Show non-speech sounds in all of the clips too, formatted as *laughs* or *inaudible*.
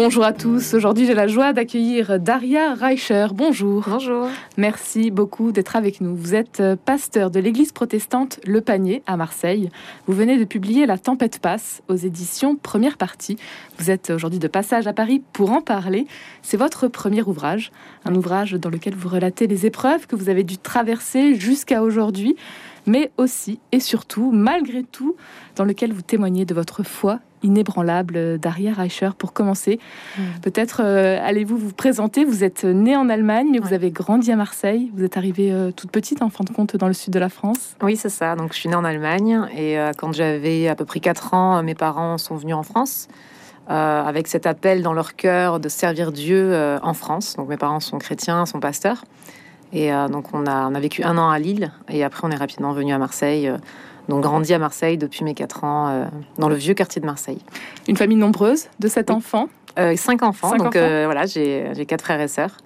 Bonjour à tous. Aujourd'hui, j'ai la joie d'accueillir Daria Reicher. Bonjour. Bonjour. Merci beaucoup d'être avec nous. Vous êtes euh, pasteur de l'église protestante Le Panier à Marseille. Vous venez de publier La Tempête passe aux éditions Première Partie. Vous êtes aujourd'hui de passage à Paris pour en parler. C'est votre premier ouvrage, un ouvrage dans lequel vous relatez les épreuves que vous avez dû traverser jusqu'à aujourd'hui, mais aussi et surtout, malgré tout, dans lequel vous témoignez de votre foi inébranlable Daria Reicher. Pour commencer, mm. peut-être euh, allez-vous vous présenter? Vous êtes née en Allemagne, mais vous avez grandi à Marseille. Vous êtes arrivée euh, toute petite, en fin de compte, dans le sud de la France. Oui, c'est ça. Donc, je suis née en Allemagne et euh, quand j'avais à peu près 4 ans, mes parents sont venus en France. avec cet appel dans leur cœur de servir Dieu en France. Donc mes parents sont chrétiens, sont pasteurs. Et donc on a, on a vécu un an à Lille et après on est rapidement venu à Marseille donc grandi à Marseille depuis mes 4 ans, euh, dans le vieux quartier de Marseille. Une famille nombreuse de 7 enfants euh, 5 enfants, donc euh, voilà, j'ai 4 frères et sœurs.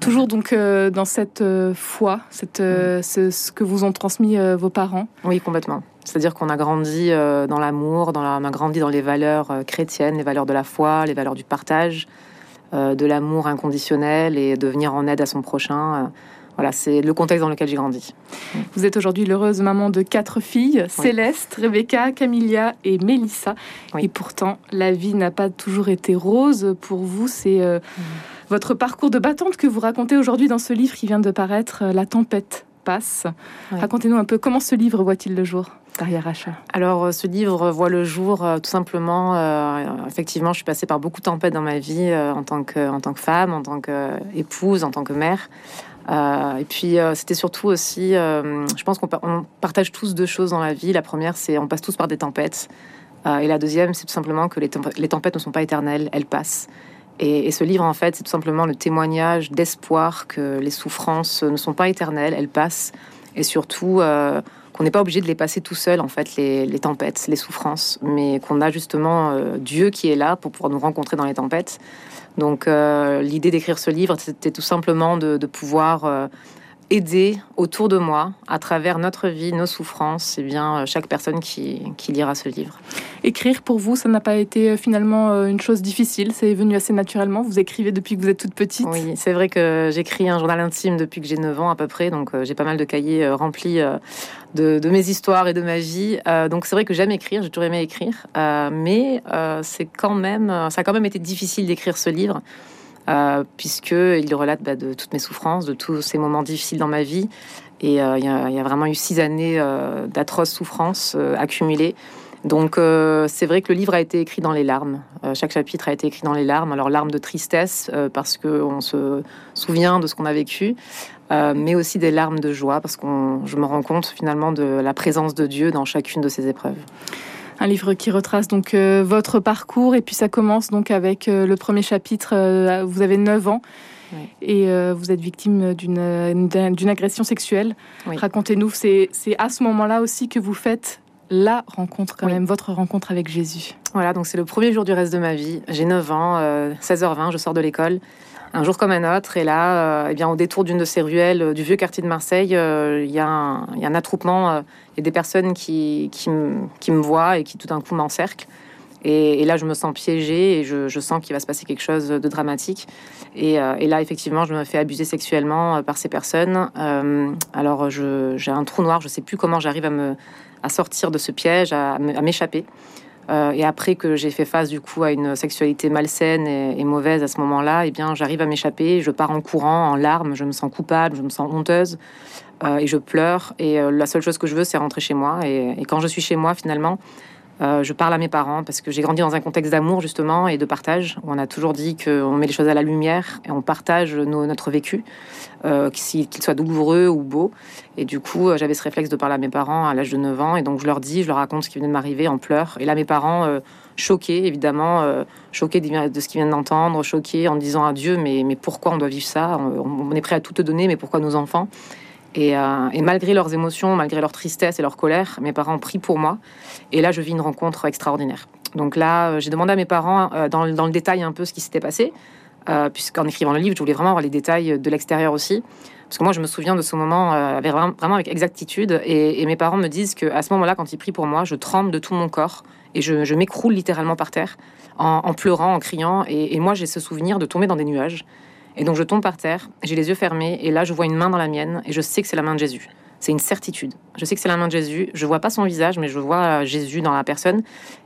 Toujours donc euh, dans cette foi, cette, mm. ce, que vous ont transmis vos parents Oui, complètement. C'est-à-dire qu'on a grandi dans l'amour, dans on a grandi dans les valeurs chrétiennes, les valeurs de la foi, les valeurs du partage, de l'amour inconditionnel et de venir en aide à son prochain. Voilà, c'est le contexte dans lequel j'ai grandi. Vous êtes aujourd'hui l'heureuse maman de quatre filles, Céleste, Rebecca, Camilla et Mélissa. Et pourtant, la vie n'a pas toujours été rose pour vous. C'est euh, mm. votre parcours de battante que vous racontez aujourd'hui dans ce livre qui vient de paraître, euh, La tempête passe. Racontez-nous un peu comment ce livre voit-il le jour Alors, euh, ce livre voit le jour tout simplement. effectivement, je suis passée par beaucoup de tempêtes dans ma vie en, tant que, en tant que femme, en tant qu'épouse, en tant que mère. Euh, et puis euh, c'était surtout aussi, euh, je pense qu'on partage tous deux choses dans la vie. La première, c'est on passe tous par des tempêtes. et la deuxième, c'est tout simplement que les, tempêtes ne sont pas éternelles, elles passent. Et, et ce livre, en fait, c'est tout simplement le témoignage d'espoir que les souffrances ne sont pas éternelles, elles passent. Et surtout, qu'on n'est pas obligé de les passer tout seul, en fait, les, les tempêtes, les souffrances, mais qu'on a justement Dieu qui est là pour pouvoir nous rencontrer dans les tempêtes. Donc euh, l'idée d'écrire ce livre, c'était tout simplement de, pouvoir euh, aider autour de moi, à travers notre vie, nos souffrances, et eh bien euh, chaque personne qui, lira ce livre. Écrire pour vous, ça n'a pas été finalement une chose difficile, c'est venu assez naturellement? Vous écrivez depuis que vous êtes toute petite? Oui, c'est vrai que j'écris un journal intime depuis que j'ai 9 ans à peu près, donc j'ai pas mal de cahiers remplis de, mes histoires et de ma vie. donc c'est vrai que j'aime écrire, j'ai toujours aimé écrire, mais c'est quand même, ça a quand même été difficile d'écrire ce livre. Euh, puisqu'il relate bah, de toutes mes souffrances, de tous ces moments difficiles dans ma vie. Et euh, il y, a vraiment eu six années euh, d'atroces souffrances accumulées. Donc c'est vrai que le livre a été écrit dans les larmes. chaque chapitre a été écrit dans les larmes. Alors larmes de tristesse parce qu'on se souvient de ce qu'on a vécu, mais aussi des larmes de joie parce que je me rends compte finalement de la présence de Dieu dans chacune de ces épreuves. Un livre qui retrace donc euh, votre parcours et puis ça commence donc avec euh, le premier chapitre. Euh, vous avez 9 ans. Et vous êtes victime d'une agression sexuelle. Racontez-nous, c'est à ce moment-là aussi que vous faites la rencontre, quand même, votre rencontre avec Jésus. Voilà, donc c'est le premier jour du reste de ma vie. J'ai 9 ans, 16h20, je sors de l'école un jour comme un autre. Et là, eh bien, au détour d'une de ces ruelles du vieux quartier de Marseille, il y, a un attroupement et des personnes qui, qui, me voient et qui tout d'un coup m'encerclent. Et, là, je me sens piégée et je, sens qu'il va se passer quelque chose de dramatique. Et, euh, là, effectivement, je me fais abuser sexuellement euh, par ces personnes. Euh, alors, j'ai un trou noir, je ne sais plus comment j'arrive à sortir de ce piège, à, m'échapper. Et après que j'ai fait face du coup à une sexualité malsaine et, mauvaise à ce moment-là, eh bien j'arrive à m'échapper. Je pars en courant, en larmes. Je me sens coupable, je me sens honteuse. Euh, et je pleure. Et euh, la seule chose que je veux, c'est rentrer chez moi. Et, quand je suis chez moi, finalement, euh, je parle à mes parents parce que j'ai grandi dans un contexte d'amour justement et de partage où on a toujours dit qu'on met les choses à la lumière et on partage notre vécu, qu'il soit douloureux ou beau. Et du coup, j'avais ce réflexe de parler à mes parents à l'âge de 9 ans et donc je leur dis, je leur raconte ce qui venait de m'arriver en pleurs. Et là, mes parents, choqués évidemment, choqués de ce qu'ils viennent d'entendre, choqués en disant à Dieu, mais, mais pourquoi on doit vivre ça? On est prêt à tout te donner, mais pourquoi nos enfants? Euh, et, malgré leurs émotions, malgré leur tristesse et leur colère, mes parents prient pour moi. Et là, je vis une rencontre extraordinaire. Donc là, euh, j'ai demandé à mes parents euh, dans, le détail un peu ce qui s'était passé, puisqu'en écrivant le livre, je voulais vraiment avoir les détails de l'extérieur aussi. Parce que moi, je me souviens de ce moment vraiment avec exactitude. Et, mes parents me disent qu'à ce moment-là, quand ils prient pour moi, je tremble de tout mon corps et je, m'écroule littéralement par terre en, pleurant, en criant. Et, et moi, j'ai ce souvenir de tomber dans des nuages. Et donc je tombe par terre, j'ai les yeux fermés, et là je vois une main dans la mienne, et je sais que c'est la main de Jésus. C'est une certitude. Je sais que c'est la main de Jésus. Je vois pas son visage, mais je vois Jésus dans la personne.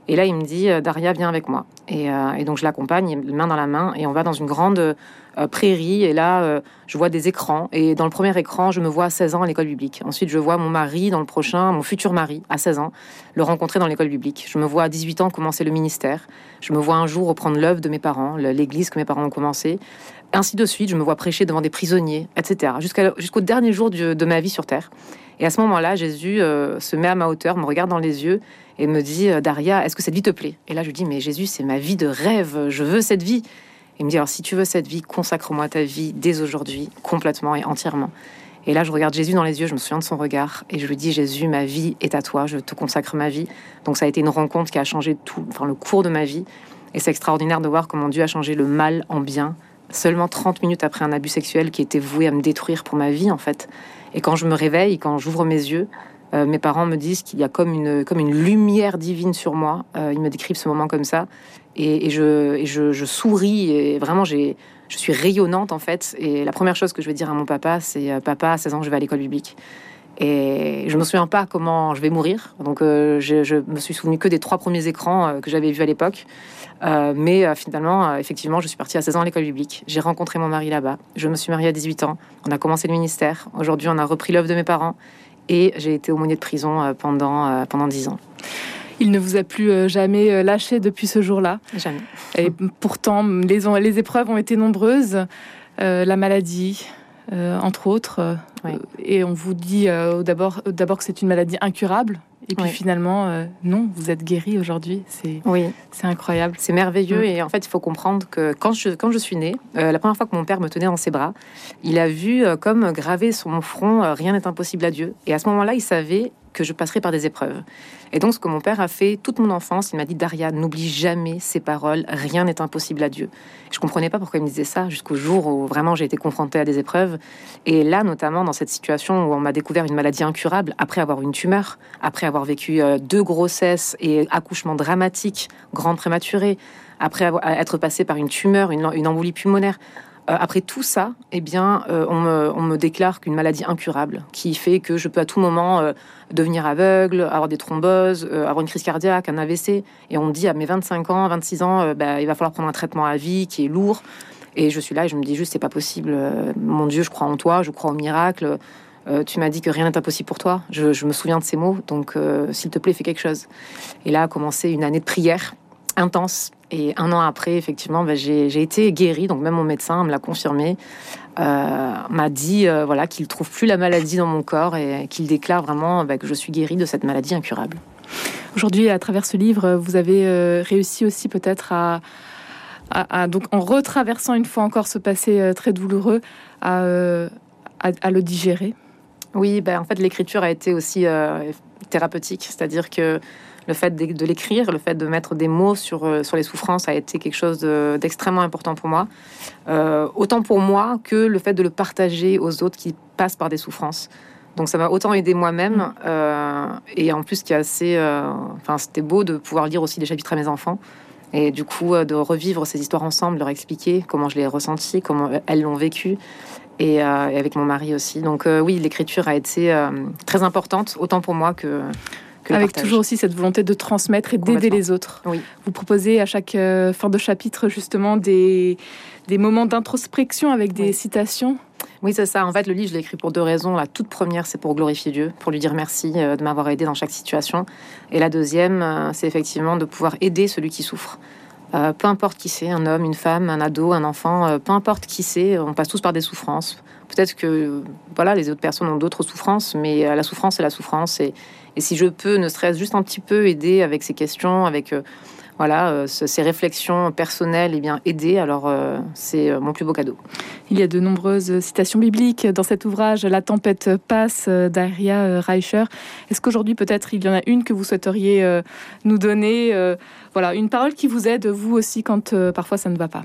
Et là, il me dit, euh, Daria, viens avec moi. Et, euh, donc je l'accompagne, main dans la main, et on va dans une grande euh, prairie. Et là, je vois des écrans. Et dans le premier écran, je me vois à 16 ans à l'école biblique. Ensuite, je vois mon mari dans le prochain, mon futur mari à 16 ans, le rencontrer dans l'école biblique. Je me vois à 18 ans commencer le ministère. Je me vois un jour reprendre l'œuvre de mes parents, l'église que mes parents ont commencé ainsi de suite. Je me vois prêcher devant des prisonniers, etc. Jusqu'au dernier jour de ma vie sur Terre. Et à ce moment-là, Jésus euh, se met à ma hauteur, me regarde dans les yeux et me dit euh, Daria, est-ce que cette vie te plaît? Et là, je lui dis Mais Jésus, c'est ma vie de rêve, je veux cette vie. Il me dit Alors, si tu veux cette vie, consacre-moi ta vie dès aujourd'hui, complètement et entièrement. Et là, je regarde Jésus dans les yeux, je me souviens de son regard, et je lui dis Jésus, ma vie est à toi, je te consacre ma vie. Donc, ça a été une rencontre qui a changé tout, enfin, le cours de ma vie. Et c'est extraordinaire de voir comment Dieu a changé le mal en bien seulement 30 minutes après un abus sexuel qui était voué à me détruire pour ma vie, en fait. Et quand je me réveille, quand j'ouvre mes yeux, euh, mes parents me disent qu'il y a comme une, lumière divine sur moi. Euh, ils me décrivent ce moment comme ça. Et, je, souris. Et vraiment, je suis rayonnante, en fait. Et la première chose que je vais dire à mon papa, c'est euh, Papa, à 16 ans, je vais à l'école biblique. Et je me souviens pas comment je vais mourir. Donc, je, je, me suis souvenu que des trois premiers écrans que j'avais vus à l'époque. Mais finalement, effectivement, je suis partie à 16 ans à l'école biblique. J'ai rencontré mon mari là-bas. Je me suis mariée à 18 ans. On a commencé le ministère. Aujourd'hui, on a repris l'œuvre de mes parents. Et j'ai été aumônier de prison pendant, pendant 10 ans. Il ne vous a plus jamais lâché depuis ce jour-là. Jamais. Et pourtant, les, les épreuves ont été nombreuses. la maladie, entre autres. Et on vous dit d'abord que c'est une maladie incurable. Et puis finalement, euh, non, vous êtes guéri aujourd'hui. C'est oui. c'est incroyable. C'est merveilleux. Mm. Et en fait, il faut comprendre que quand je, quand je suis née, euh, la première fois que mon père me tenait dans ses bras, il a vu euh, comme gravé sur mon front Rien n'est impossible à Dieu. Et à ce moment-là, il savait que je passerai par des épreuves. Et donc, ce que mon père a fait toute mon enfance, il m'a dit Daria, n'oublie jamais ces paroles, rien n'est impossible à Dieu. Je comprenais pas pourquoi il me disait ça jusqu'au jour où vraiment j'ai été confrontée à des épreuves. Et là, notamment dans cette situation où on m'a découvert une maladie incurable, après avoir une tumeur, après avoir vécu euh, deux grossesses et accouchements dramatiques, grands prématurés, après être passé par une tumeur, une embolie pulmonaire. Euh, après tout ça, eh bien, euh, on, me, déclare qu'une maladie incurable qui fait que je peux à tout moment euh, devenir aveugle, avoir des thromboses, avoir une crise cardiaque, un AVC. Et on me dit à mes 25 ans, 26 ans, bah, il va falloir prendre un traitement à vie qui est lourd. Et je suis là et je me dis juste, c'est pas possible. mon Dieu, je crois en toi, je crois au miracle. tu m'as dit que rien n'est impossible pour toi. Je, je, me souviens de ces mots, donc s'il te plaît, fais quelque chose. Et là a commencé une année de prière intense. Et un an après, effectivement, bah, j'ai été guérie. Donc même mon médecin me l'a confirmé, euh, m'a dit euh, voilà qu'il trouve plus la maladie dans mon corps et qu'il déclare vraiment bah, que je suis guérie de cette maladie incurable. Aujourd'hui, à travers ce livre, vous avez euh, réussi aussi peut-être à, donc en retraversant une fois encore ce passé très douloureux, à, à, le digérer? Oui, ben, en fait, l'écriture a été aussi thérapeutique, c'est-à-dire que le fait de, l'écrire, le fait de mettre des mots sur, euh, sur les souffrances a été quelque chose d'extrêmement important pour moi. Euh, autant pour moi que le fait de le partager aux autres qui passent par des souffrances. Donc ça m'a autant aidé moi-même euh, et en plus qui est assez, enfin c'était beau de pouvoir lire aussi des chapitres à mes enfants et du coup de revivre ces histoires ensemble, leur expliquer comment je les ai ressenties, comment elles l'ont vécu et, avec mon mari aussi. Donc oui, l'écriture a été très importante autant pour moi que avec toujours aussi cette volonté de transmettre et d'aider les autres. Oui. Vous proposez à chaque euh, fin de chapitre justement des, des moments d'introspection avec des citations. Oui, c'est ça. En fait, le livre, je l'ai écrit pour deux raisons. La toute première, c'est pour glorifier Dieu, pour lui dire merci euh, de m'avoir aidé dans chaque situation. Et la deuxième, euh, c'est effectivement de pouvoir aider celui qui souffre. peu importe qui c'est, un homme, une femme, un ado, un enfant, peu importe qui c'est, on passe tous par des souffrances. Peut-être que voilà, les autres personnes ont d'autres souffrances, mais la souffrance, c'est la souffrance. Et, et si je peux, ne serait-ce juste un petit peu aider avec ces questions, avec euh, voilà, euh, ces réflexions personnelles, et eh bien aider, alors euh, c'est mon plus beau cadeau. Il y a de nombreuses citations bibliques dans cet ouvrage, La tempête passe d'Aria Reicher. Est-ce qu'aujourd'hui peut-être il y en a une que vous souhaiteriez nous donner Voilà, une parole qui vous aide, vous aussi, quand parfois ça ne va pas?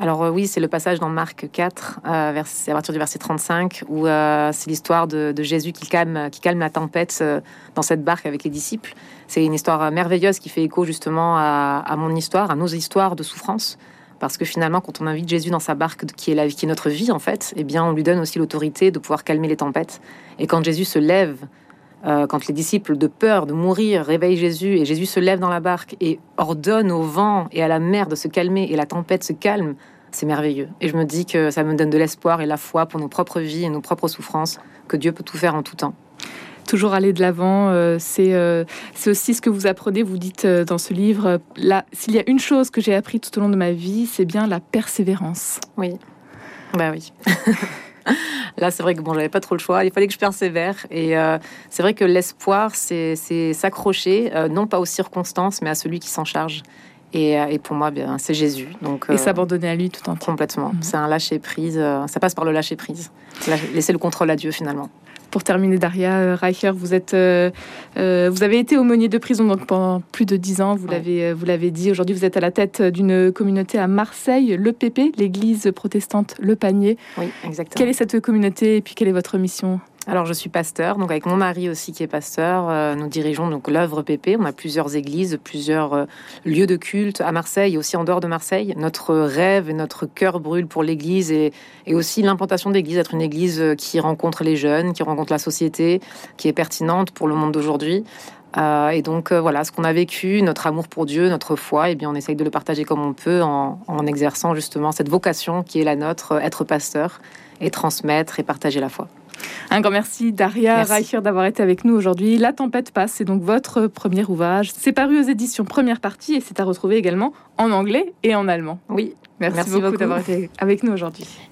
Alors oui, c'est le passage dans Marc 4, à partir du verset 35, où c'est l'histoire de, Jésus qui calme, qui calme la tempête dans cette barque avec les disciples. C'est une histoire merveilleuse qui fait écho justement à, mon histoire, à nos histoires de souffrance. Parce que finalement, quand on invite Jésus dans sa barque, qui est, qui est notre vie en fait, eh bien, on lui donne aussi l'autorité de pouvoir calmer les tempêtes. Et quand Jésus se lève, euh, quand les disciples, de peur de mourir, réveillent Jésus, et Jésus se lève dans la barque et ordonne au vent et à la mer de se calmer, et la tempête se calme, c'est merveilleux. Et je me dis que ça me donne de l'espoir et la foi pour nos propres vies et nos propres souffrances, que Dieu peut tout faire en tout temps toujours aller de l'avant. Euh, c'est euh, c'est aussi ce que vous apprenez. Vous dites euh, dans ce livre, là, s'il y a une chose que j'ai appris tout au long de ma vie, c'est bien la persévérance. Oui, bah oui. *laughs* Là, c'est vrai que bon, j'avais pas trop le choix. Il fallait que je persévère. Et c'est vrai que l'espoir, c'est s'accrocher, non pas aux circonstances, mais à celui qui s'en charge. Et, et, pour moi, bien, c'est Jésus. Donc, et s'abandonner à lui tout entier. Complètement. Mhm. C'est un lâcher prise. ça passe par le lâcher prise. Laisser le contrôle à Dieu finalement. Pour terminer, Daria euh, Reicher, vous, êtes, euh, euh, vous avez été aumônier de prison donc pendant plus de dix ans, vous l'avez, vous l'avez dit. Aujourd'hui, vous êtes à la tête d'une communauté à Marseille, l'EPP, l'église protestante Le Panier. Oui, exactement. Quelle est cette communauté et puis quelle est votre mission? Alors, je suis pasteur, donc avec mon mari aussi qui est pasteur, euh, nous dirigeons donc l'œuvre PP. On a plusieurs églises, plusieurs euh, lieux de culte à Marseille aussi en dehors de Marseille. Notre rêve et notre cœur brûle pour l'église et, aussi l'implantation d'église, être une église euh, qui rencontre les jeunes, qui rencontre la société, qui est pertinente pour le monde d'aujourd'hui. et donc voilà, ce qu'on a vécu, notre amour pour Dieu, notre foi, et eh bien on essaye de le partager comme on peut en exerçant justement cette vocation qui est la nôtre, être pasteur et transmettre et partager la foi. Un grand merci Daria Reicher d'avoir été avec nous aujourd'hui. La tempête passe, c'est donc votre premier ouvrage. C'est paru aux éditions première partie et c'est à retrouver également en anglais et en allemand. Oui, merci beaucoup d'avoir été avec nous aujourd'hui.